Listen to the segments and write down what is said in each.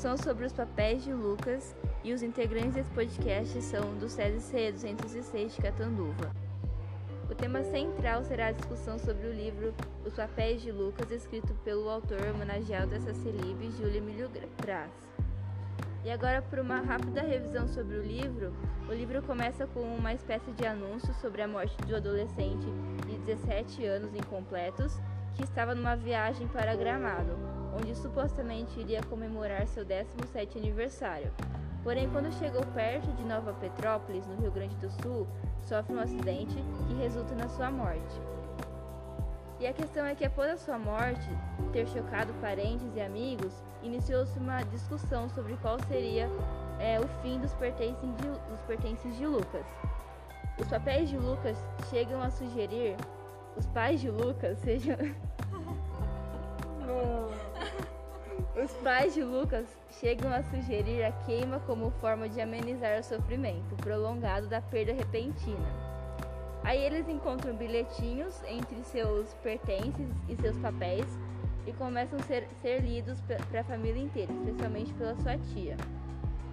discussão sobre os papéis de Lucas e os integrantes desse podcast são do CSC 206 de Catanduva. O tema central será a discussão sobre o livro Os Papéis de Lucas, escrito pelo autor homenageado dessa celibe, Júlio Emílio Braz. E agora, por uma rápida revisão sobre o livro, o livro começa com uma espécie de anúncio sobre a morte de um adolescente de 17 anos incompletos que estava numa viagem para Gramado, onde supostamente iria comemorar seu 17 aniversário. Porém, quando chegou perto de Nova Petrópolis, no Rio Grande do Sul, sofre um acidente que resulta na sua morte. E a questão é que após a sua morte ter chocado parentes e amigos, iniciou-se uma discussão sobre qual seria é, o fim dos pertences, de, dos pertences de Lucas. Os papéis de Lucas chegam a sugerir, os pais de Lucas sejam. Os pais de Lucas chegam a sugerir a queima como forma de amenizar o sofrimento prolongado da perda repentina. Aí eles encontram bilhetinhos entre seus pertences e seus papéis e começam a ser, ser lidos para a família inteira, especialmente pela sua tia.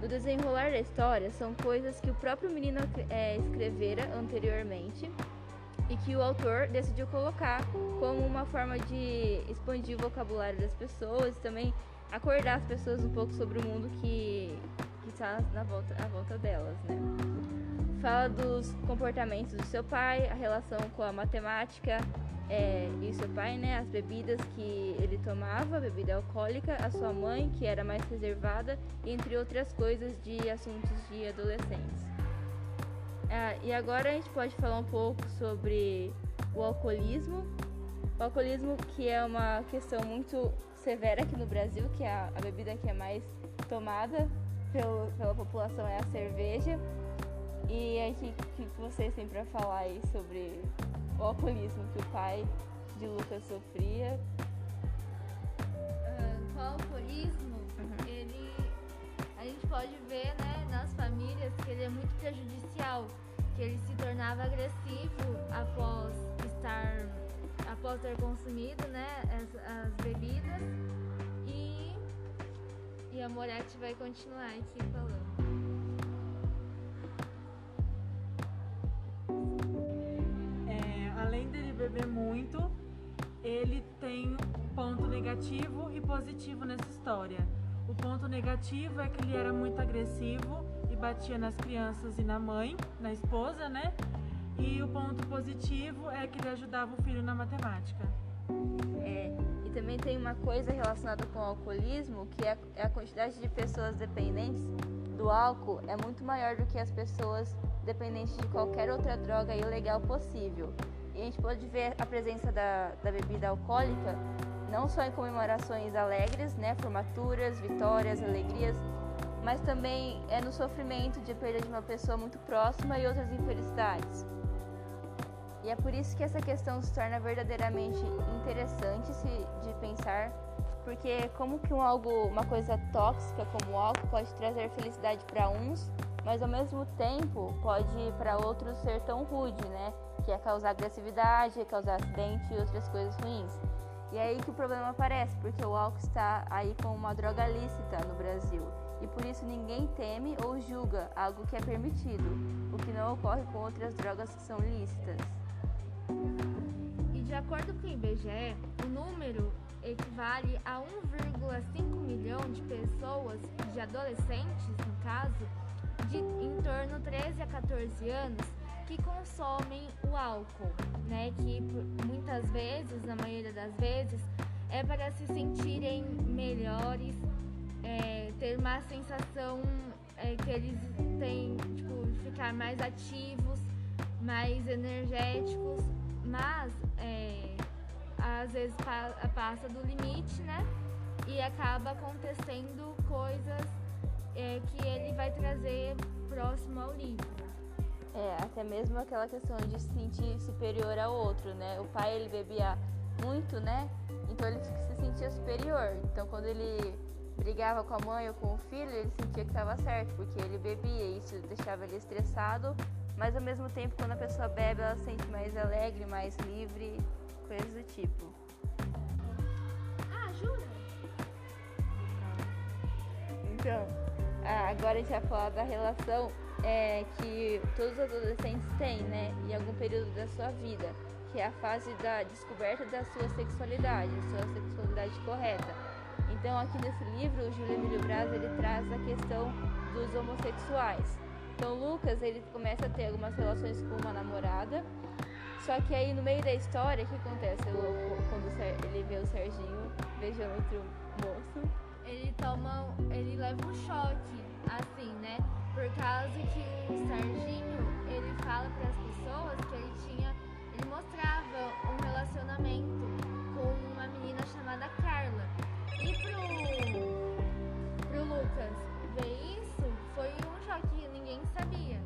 No desenrolar da história, são coisas que o próprio menino é, escrevera anteriormente e que o autor decidiu colocar como uma forma de expandir o vocabulário das pessoas e também acordar as pessoas um pouco sobre o mundo que, está na volta, à volta delas, né? Fala dos comportamentos do seu pai, a relação com a matemática é, e seu pai, né? As bebidas que ele tomava, bebida alcoólica, a sua mãe, que era mais reservada, entre outras coisas de assuntos de adolescentes. Ah, e agora a gente pode falar um pouco sobre o alcoolismo. O alcoolismo que é uma questão muito severa aqui no Brasil, que é a, a bebida que é mais tomada pelo, pela população é a cerveja. E aí, o que, que vocês têm para falar aí sobre o alcoolismo que o pai de Lucas sofria? Uh, o alcoolismo, uhum. ele a gente pode ver né, nas famílias que ele é muito prejudicial, que ele se tornava agressivo após estar após ter consumido né, as, as bebidas e, e a Moretti vai continuar aqui falando. É, além dele beber muito, ele tem ponto negativo e positivo nessa história. O ponto negativo é que ele era muito agressivo e batia nas crianças e na mãe, na esposa, né? E o ponto positivo é que ele ajudava o filho na matemática. É, e também tem uma coisa relacionada com o alcoolismo, que é a, é quantidade de pessoas dependentes do álcool é muito maior do que as pessoas dependentes de qualquer outra droga ilegal possível. E a gente pode ver a presença da, da bebida alcoólica não só em comemorações alegres, né, formaturas, vitórias, alegrias, mas também é no sofrimento de perda de uma pessoa muito próxima e outras infelicidades. E é por isso que essa questão se torna verdadeiramente interessante de pensar, porque como que um algo, uma coisa tóxica como o álcool pode trazer felicidade para uns, mas ao mesmo tempo pode para outros ser tão rude, né? Que é causar agressividade, causar acidente e outras coisas ruins. E é aí que o problema aparece, porque o álcool está aí como uma droga lícita no Brasil. E por isso ninguém teme ou julga algo que é permitido, o que não ocorre com outras drogas que são lícitas. E de acordo com o IBGE, o número equivale a 1,5 milhão de pessoas, de adolescentes no caso, de em torno de 13 a 14 anos, que consomem o álcool, né? Que muitas vezes, na maioria das vezes, é para se sentirem melhores, é, ter uma sensação é, que eles têm, tipo, ficar mais ativos, mais energéticos, mas é, às vezes pa passa do limite, né? E acaba acontecendo coisas é, que ele vai trazer próximo ao livro. É, até mesmo aquela questão de se sentir superior ao outro, né? O pai ele bebia muito, né? Então ele se sentia superior. Então quando ele brigava com a mãe ou com o filho, ele sentia que estava certo, porque ele bebia e isso deixava ele estressado. Mas ao mesmo tempo, quando a pessoa bebe, ela se sente mais alegre, mais livre, coisas do tipo. Ah, jura? Então, agora a gente vai falar da relação é, que todos os adolescentes têm, né, em algum período da sua vida, que é a fase da descoberta da sua sexualidade, sua sexualidade correta. Então, aqui nesse livro, o Júlio Emílio Braz ele traz a questão dos homossexuais. Então, Lucas ele começa a ter algumas relações com uma namorada, só que aí no meio da história, o que acontece quando ele vê o Serginho beijando outro moço? Ele toma, ele leva um choque, assim, né? Por causa que o Serginho, ele fala para as pessoas que ele tinha, ele mostrava um relacionamento com uma menina chamada Carla. E pro, pro Lucas ver isso, foi um choque que ninguém sabia.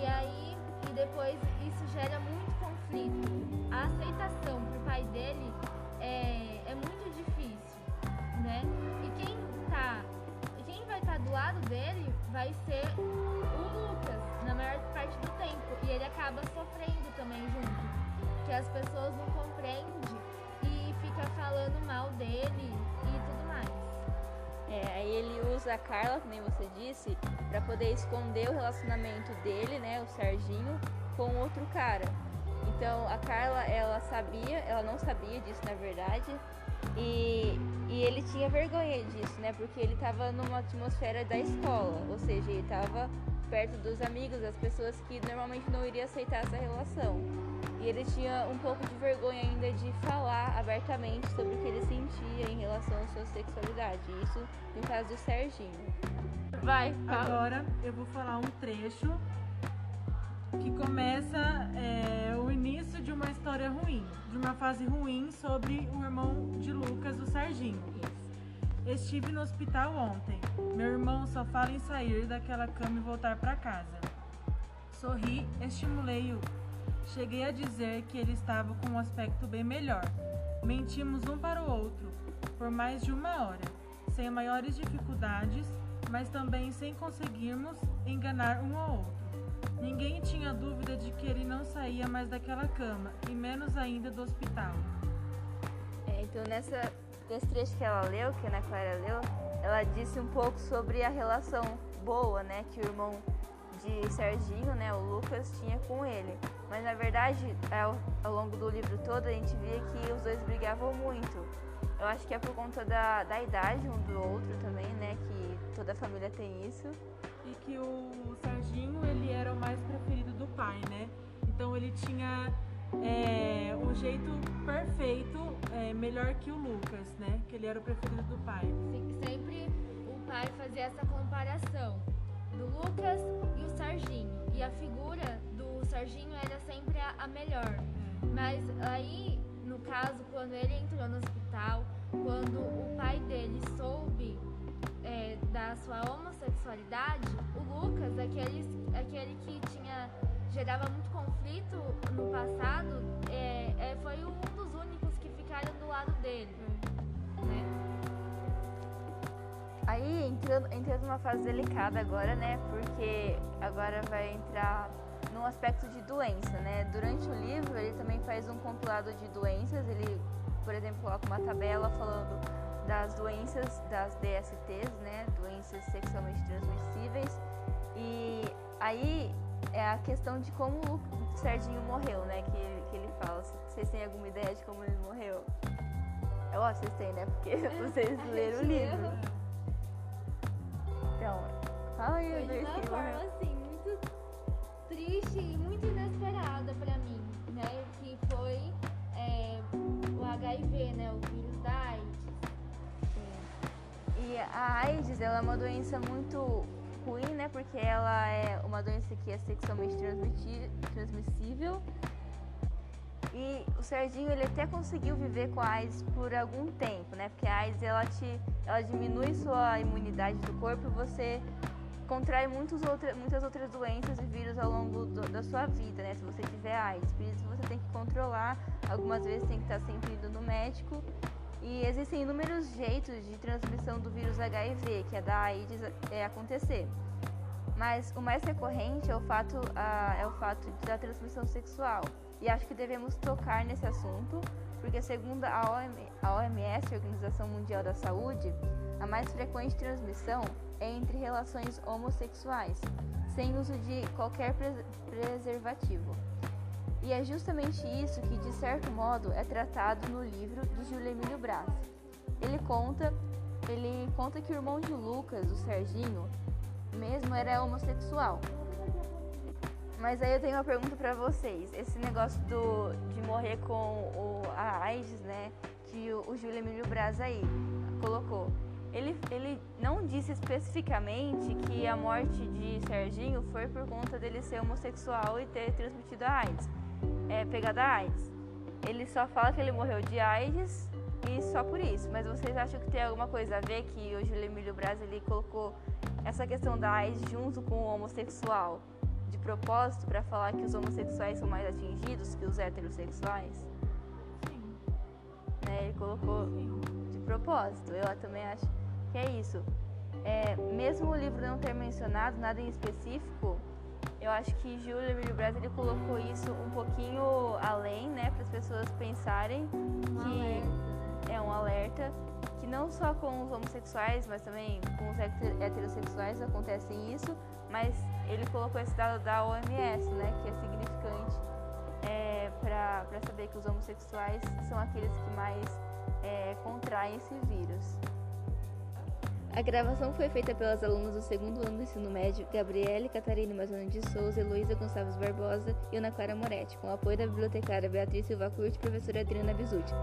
E aí, e depois isso gera muito conflito. A aceitação pro pai dele é, é muito difícil, né? E quem tá, estar tá do lado dele vai ser o Lucas na maior parte do tempo. E ele acaba sofrendo também junto. Que as pessoas não compreendem e fica falando mal dele e tudo mais. É, aí ele usa a Carla, como você disse, para poder esconder o relacionamento dele, né, o Serginho, com outro cara. Então a Carla, ela sabia, ela não sabia disso na verdade, e, e ele tinha vergonha disso, né? Porque ele estava numa atmosfera da escola, ou seja, ele estava perto dos amigos, das pessoas que normalmente não iriam aceitar essa relação. E ele tinha um pouco de vergonha ainda de falar abertamente sobre o que ele sentia em relação à sua sexualidade. Isso no caso do Serginho. Vai, fala. Agora eu vou falar um trecho que começa é, o início de uma história ruim, de uma fase ruim sobre o irmão de Lucas, o Serginho. Estive no hospital ontem. Meu irmão só fala em sair daquela cama e voltar para casa. Sorri, estimulei-o. Cheguei a dizer que ele estava com um aspecto bem melhor. Mentimos um para o outro por mais de uma hora, sem maiores dificuldades, mas também sem conseguirmos enganar um ao outro. Ninguém tinha dúvida de que ele não saía mais daquela cama, e menos ainda do hospital. É, então, nessa, nesse trecho que ela leu, que a Ana Clara leu, ela disse um pouco sobre a relação boa né, que o irmão de Serginho, né, o Lucas, tinha com ele. Mas na verdade, ao, ao, longo do livro todo, a gente via que os dois brigavam muito. Eu acho que é por conta da, da idade um do outro também, né, que toda família tem isso e que o Serginho ele era o mais preferido do pai, né? Então ele tinha é, um jeito perfeito, é, melhor que o Lucas, né? Que ele era o preferido do pai. Sempre o pai fazia essa comparação do Lucas e o Serginho. E a figura do Serginho era sempre a, a melhor. Mas aí, no caso, quando ele entrou no hospital, quando o pai dele soube é, da sua homossexualidade, o Lucas, aquele, aquele que tinha gerava muito conflito no passado, é, é, foi um dos únicos que ficaram do lado dele. Né? Aí entrando, entrando numa fase delicada agora, né? Porque agora vai entrar num aspecto de doença, né? Durante o livro ele também faz um compilado de doenças, ele, por exemplo, coloca uma tabela falando das doenças das DSTs, né, doenças sexualmente transmissíveis. E aí é a questão de como o Serginho morreu, né, que, que ele fala. Vocês têm alguma ideia de como ele morreu? Eu acho que vocês têm, né, porque vocês leram o livro. Então, fala aí Foi de uma forma, assim, muito triste e muito inesperada a AIDS ela é uma doença muito ruim, né? Porque ela é uma doença que é sexualmente transmissível. E o Serginho ele até conseguiu viver com a AIDS por algum tempo, né? Porque a AIDS ela te ela diminui sua imunidade do corpo e você contrai muitos outra, muitas outras doenças e vírus ao longo do, da sua vida, né? Se você tiver AIDS. Por isso você tem que controlar. Algumas vezes tem que estar sempre indo no médico e existem inúmeros jeitos de transmissão do vírus HIV, que é da AIDS, é, acontecer. Mas o mais recorrente é o fato, a, é o fato da transmissão sexual. e acho que devemos tocar nesse assunto, porque segundo a OMS, a Organização Mundial da Saúde, a mais frequente transmissão é entre relações homossexuais, sem uso de qualquer preservativo. E é justamente isso que, de certo modo, é tratado no livro de Júlio Emílio Braz. Ele conta, ele conta que o irmão de Lucas, o Serginho, mesmo era homossexual. Mas aí eu tenho uma pergunta para vocês. Esse negócio do, de morrer com o, a AIDS, né, que o, o Júlio Emílio Braz aí colocou. Ele, ele não disse especificamente que a morte de Serginho foi por conta dele ser homossexual e ter transmitido a AIDS, é, pegado a AIDS. Ele só fala que ele morreu de AIDS e só por isso. Mas vocês acham que tem alguma coisa a ver que o Júlio Emílio Braz ele colocou essa questão da AIDS junto com o homossexual de propósito para falar que os homossexuais são mais atingidos que os heterossexuais? Sim. Né? Ele colocou de propósito. Eu também acho que é isso. É, mesmo o livro não ter mencionado nada em específico, eu acho que Júlio Braz ele colocou isso um pouquinho além, né, para as pessoas pensarem Um que alerta. é um alerta que não só com os homossexuais, mas também com os heter- heterossexuais acontece isso, mas ele colocou esse dado da OMS, né, que é significante é, para saber que os homossexuais são aqueles que mais é, contraem esse vírus. A gravação foi feita pelas alunas do segundo ano do ensino médio, Gabriele Catarina Mazano de Souza, Heloísa Gonçalves Barbosa e Ana Clara Moretti, com o apoio da bibliotecária Beatriz Silva Curti e professora Adriana Bisucci.